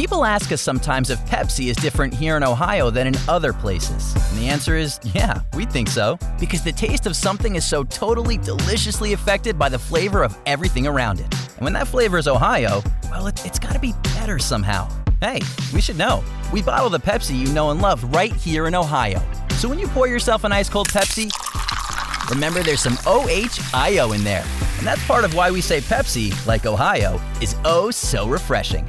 People ask us sometimes if Pepsi is different here in Ohio than in other places. And the answer is yeah, we think so. Because the taste of something is so totally deliciously affected by the flavor of everything around it. And when that flavor is Ohio, well, it, it's gotta be better somehow. Hey, we should know. We bottle the Pepsi you know and love right here in Ohio. So when you pour yourself an ice cold Pepsi, remember there's some OHIO in there. And that's part of why we say Pepsi, like Ohio, is oh so refreshing.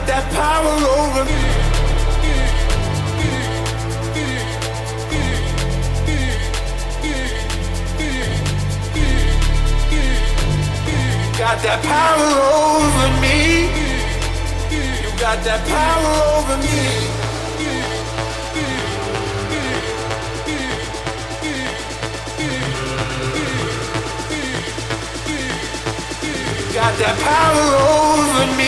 got that power over me. Got that power over me. You got that power over me. got that power over me.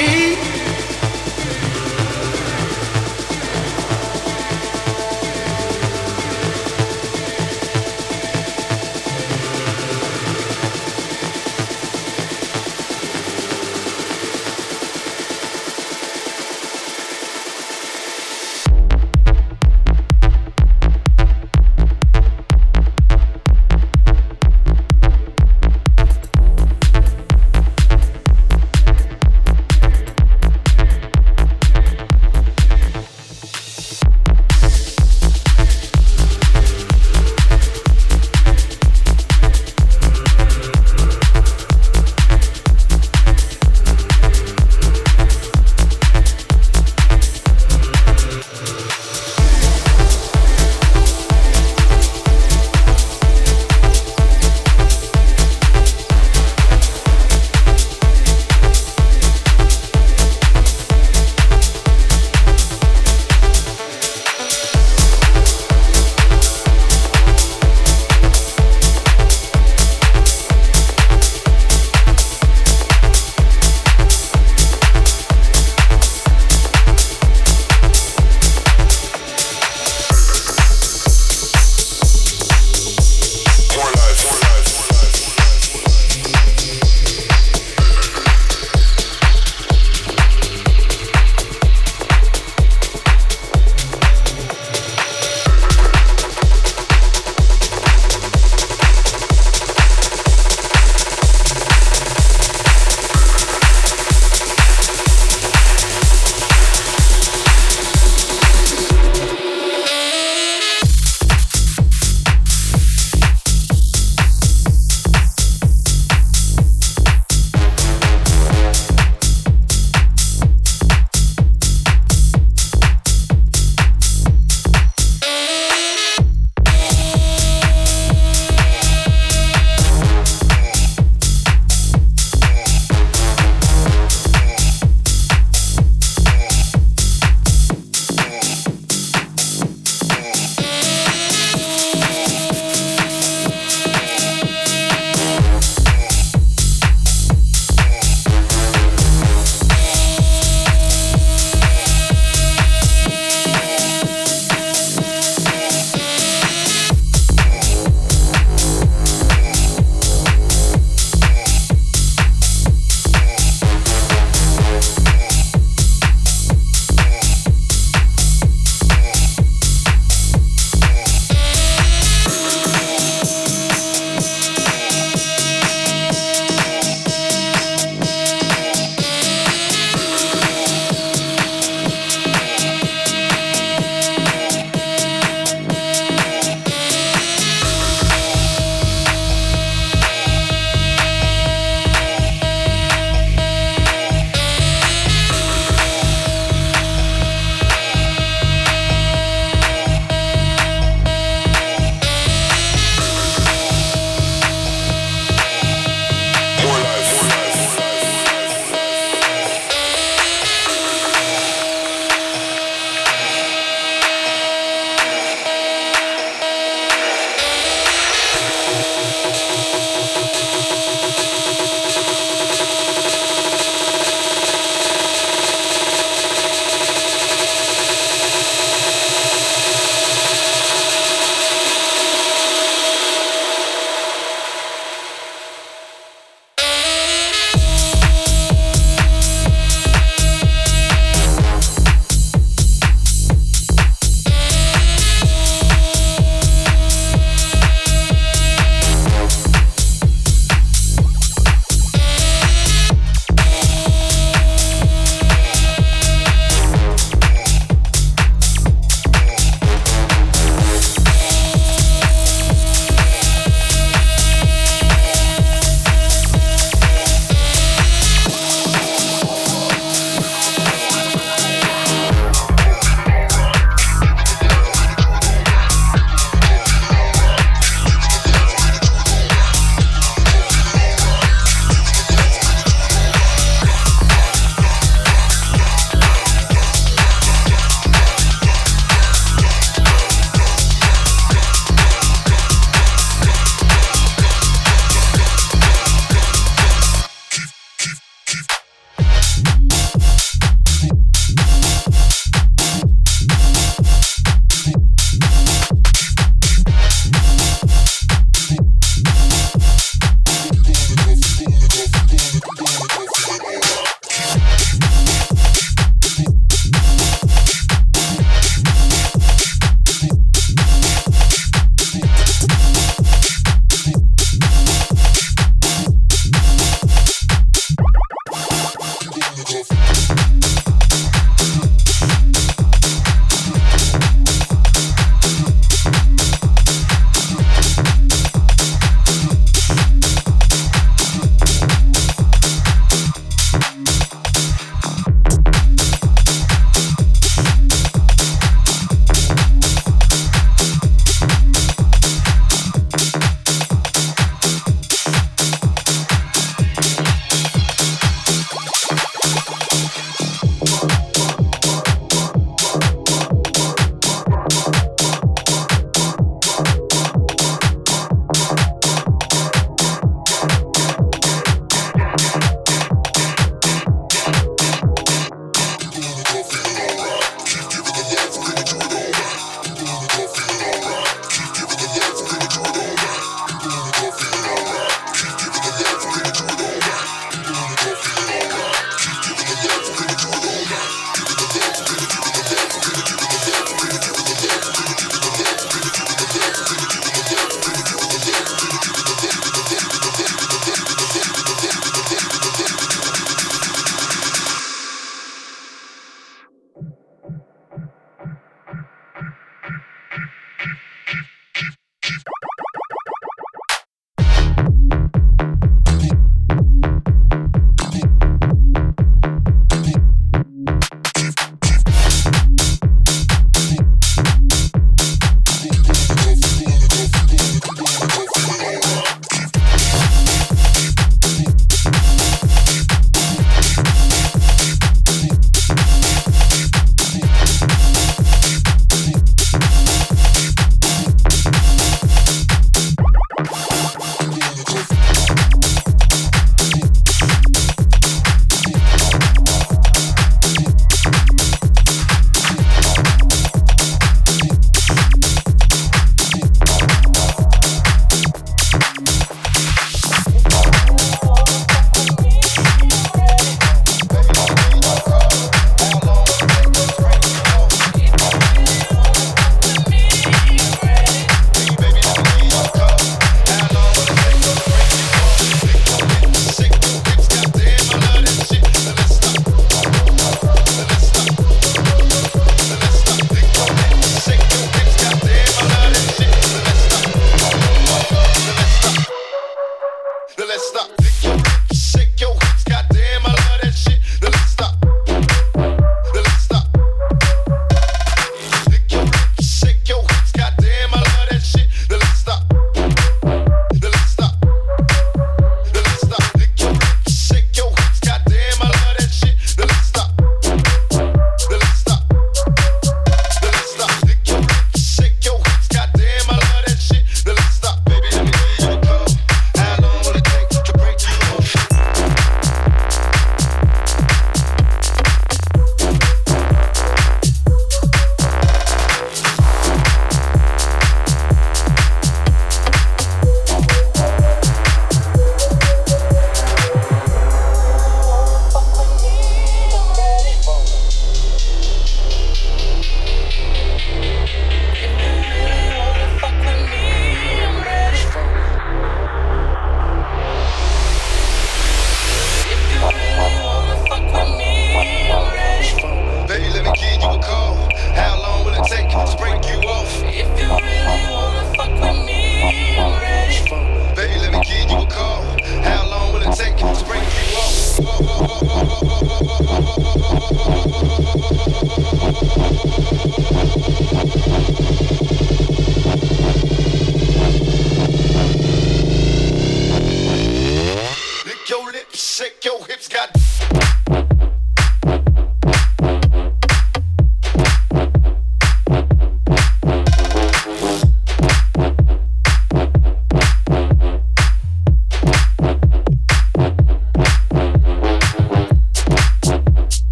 shake your hips, got.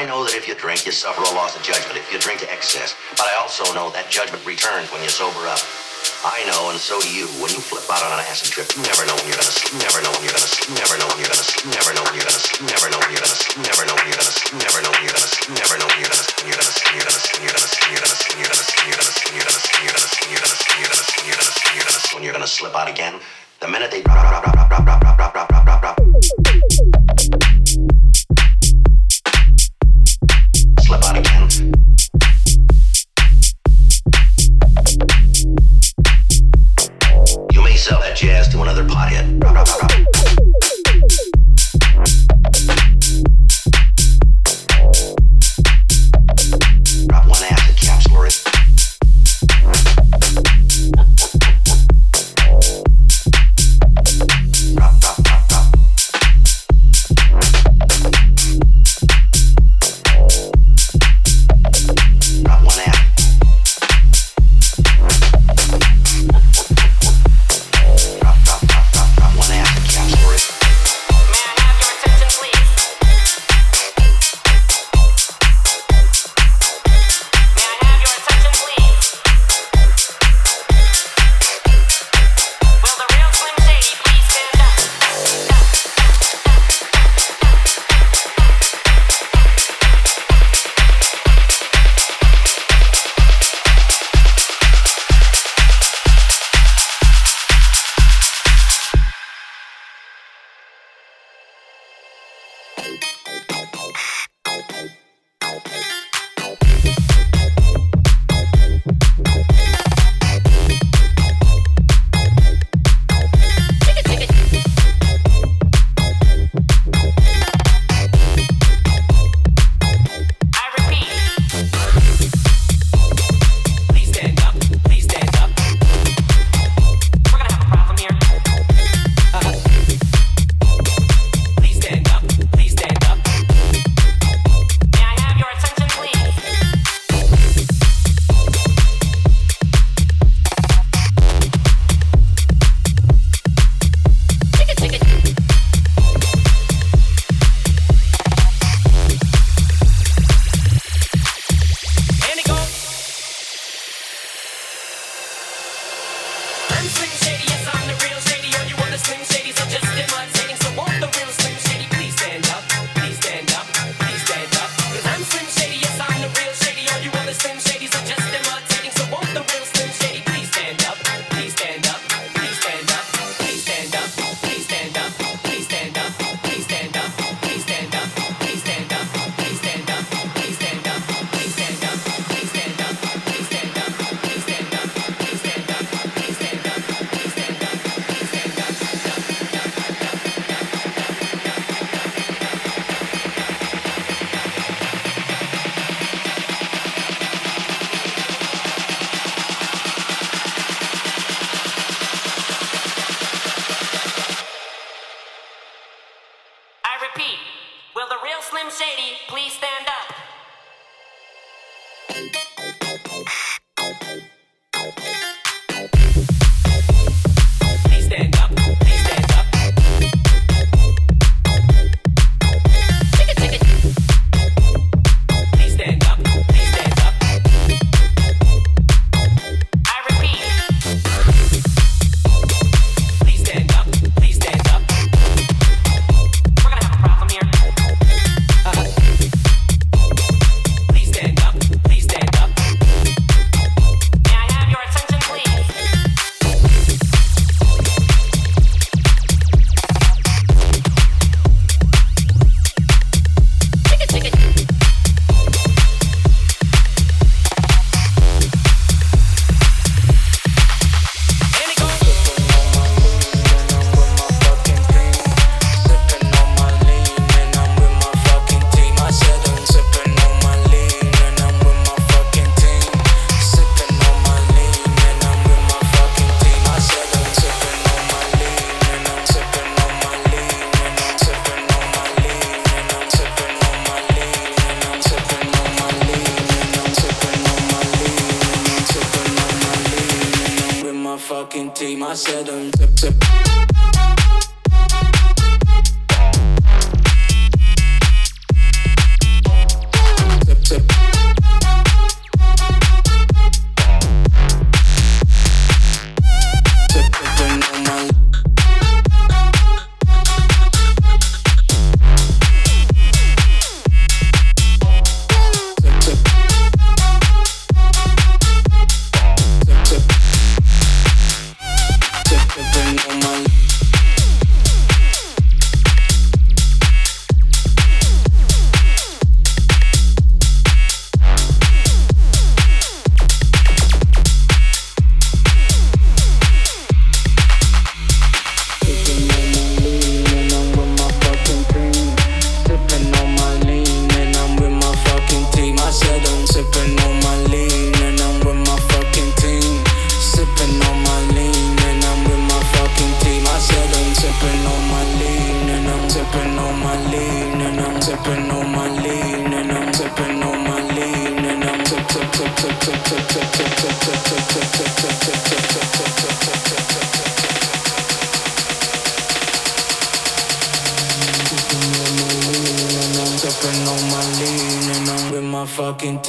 I know that if you drink, you suffer a loss of judgment if you drink to excess. But I also know that judgment returns when you sober up. I know, and so do you. When you flip out on an acid trip, you never know when you're gonna sleep. Never know when you're gonna sleep. Never know when you're gonna sleep. Never know when you're gonna sleep. Never know when you're gonna sleep. Never know when you're gonna sleep. Never know when you're gonna sleep. Never know when you're gonna sleep. You're gonna sleep. You're gonna sleep. You're gonna sleep. You're gonna sleep. You're gonna sleep. You're gonna sleep. You're gonna sleep. You're gonna sleep. You're gonna sleep. You're gonna sleep. You're gonna sleep. You're gonna sleep. When you're gonna slip out again, the minute they.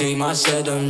Open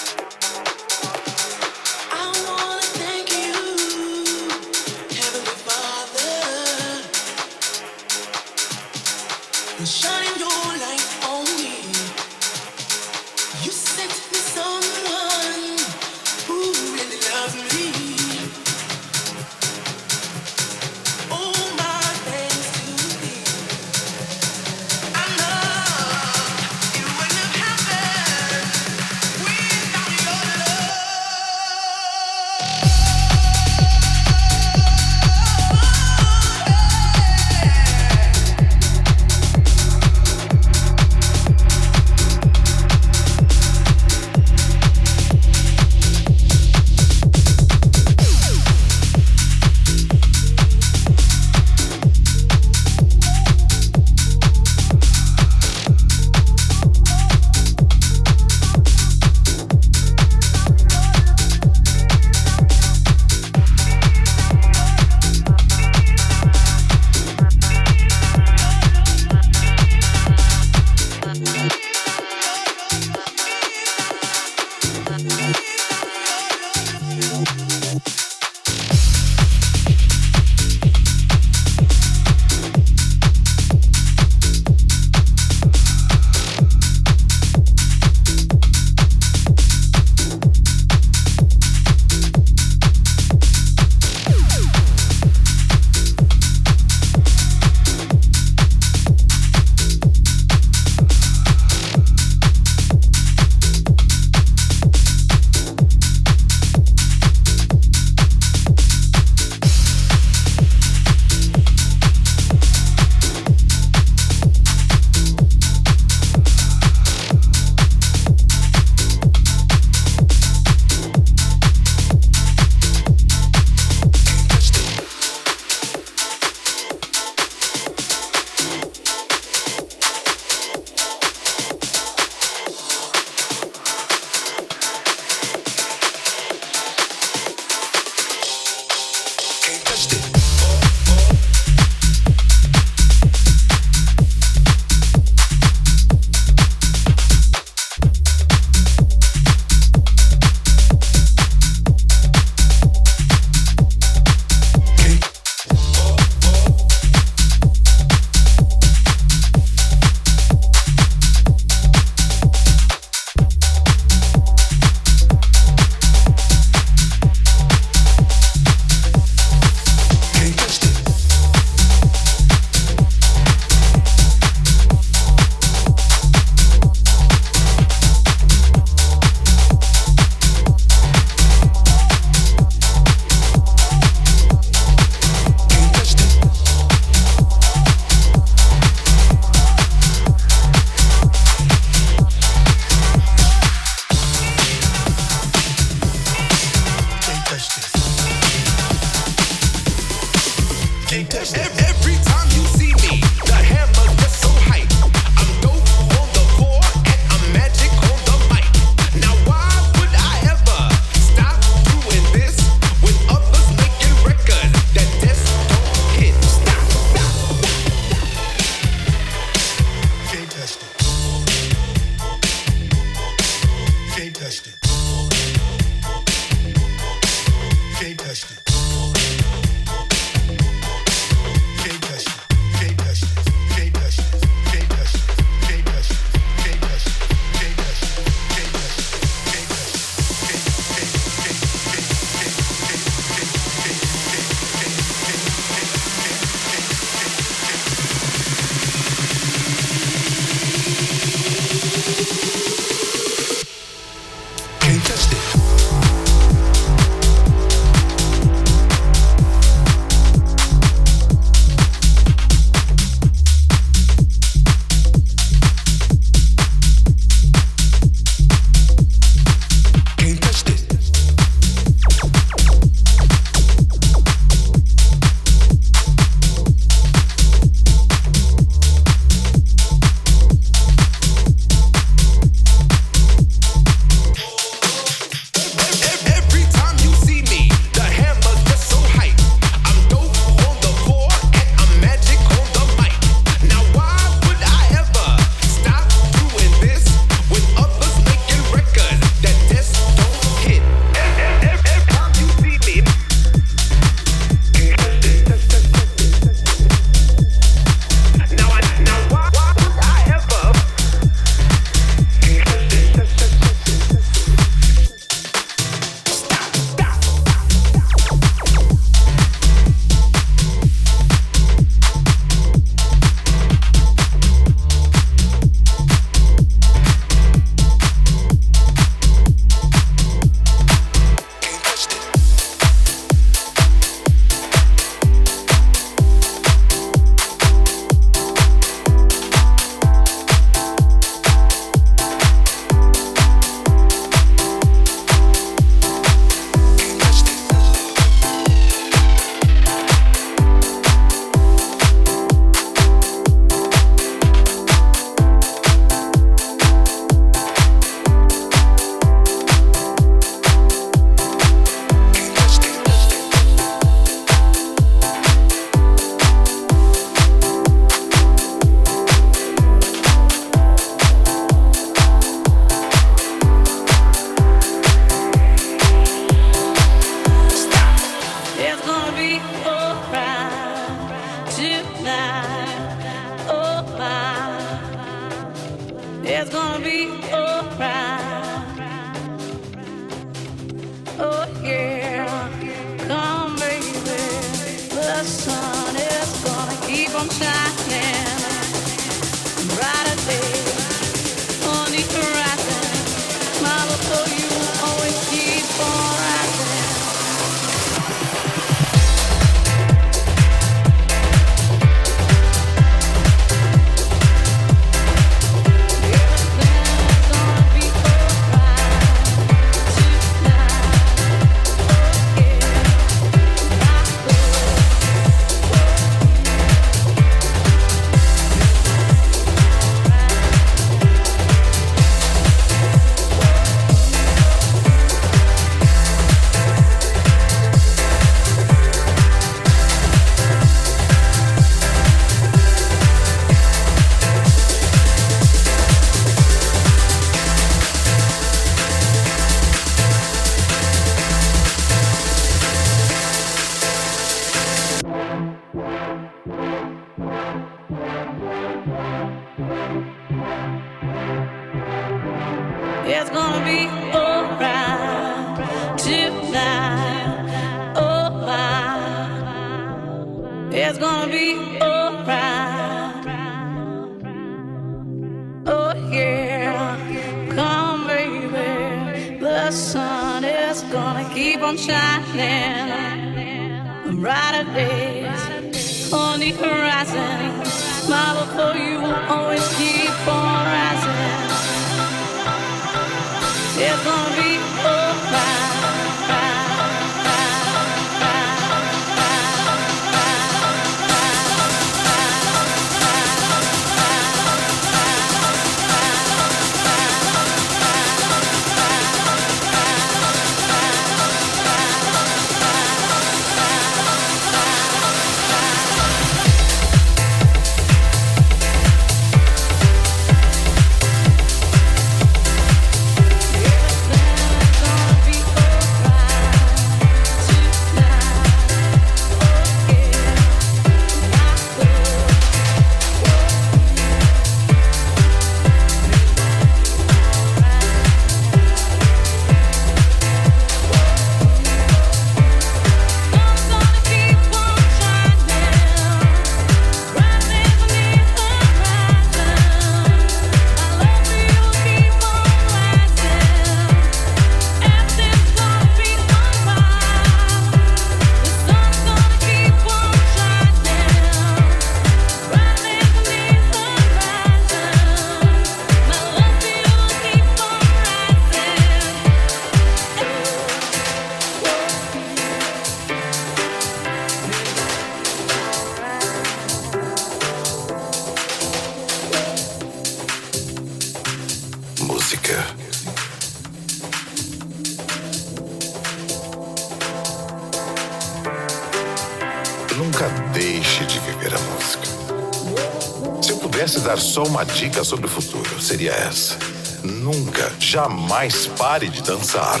Só uma dica sobre o futuro, seria essa. Nunca, jamais pare de dançar.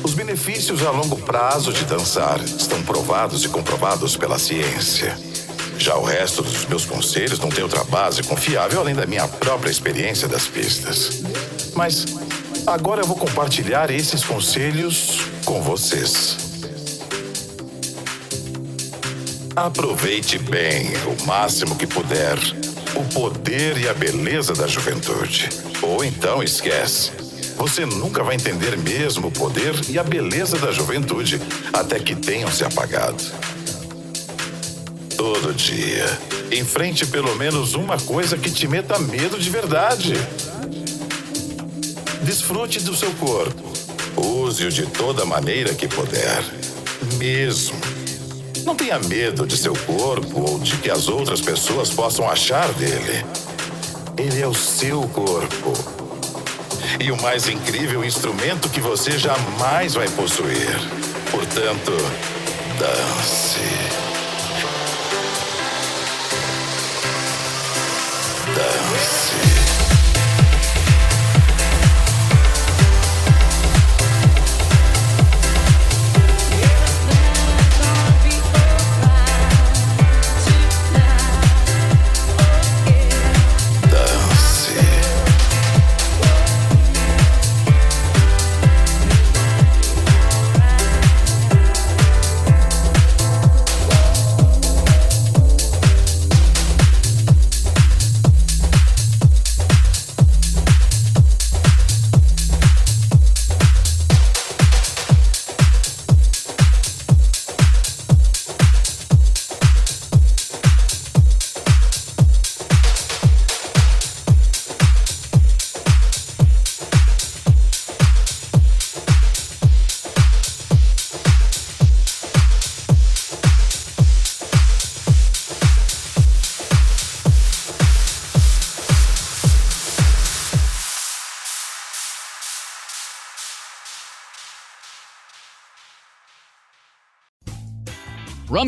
Os benefícios a longo prazo de dançar estão provados e comprovados pela ciência. Já o resto dos meus conselhos não tem outra base confiável além da minha própria experiência das pistas. Mas agora eu vou compartilhar esses conselhos com vocês. Aproveite bem o máximo que puder o poder e a beleza da juventude. Ou então esquece. Você nunca vai entender mesmo o poder e a beleza da juventude até que tenham se apagado. Todo dia, enfrente pelo menos uma coisa que te meta medo de verdade. Desfrute do seu corpo. Use-o de toda maneira que puder. Mesmo não tenha medo de seu corpo ou de que as outras pessoas possam achar dele. Ele é o seu corpo. E o mais incrível instrumento que você jamais vai possuir. Portanto, dance.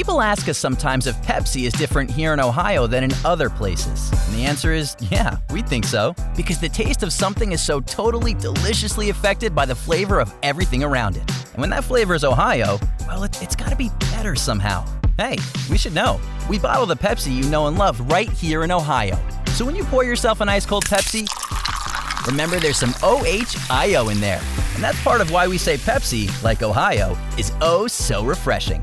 People ask us sometimes if Pepsi is different here in Ohio than in other places. And the answer is yeah, we think so. Because the taste of something is so totally deliciously affected by the flavor of everything around it. And when that flavor is Ohio, well, it, it's gotta be better somehow. Hey, we should know. We bottle the Pepsi you know and love right here in Ohio. So when you pour yourself an ice cold Pepsi, remember there's some OHIO in there. And that's part of why we say Pepsi, like Ohio, is oh so refreshing.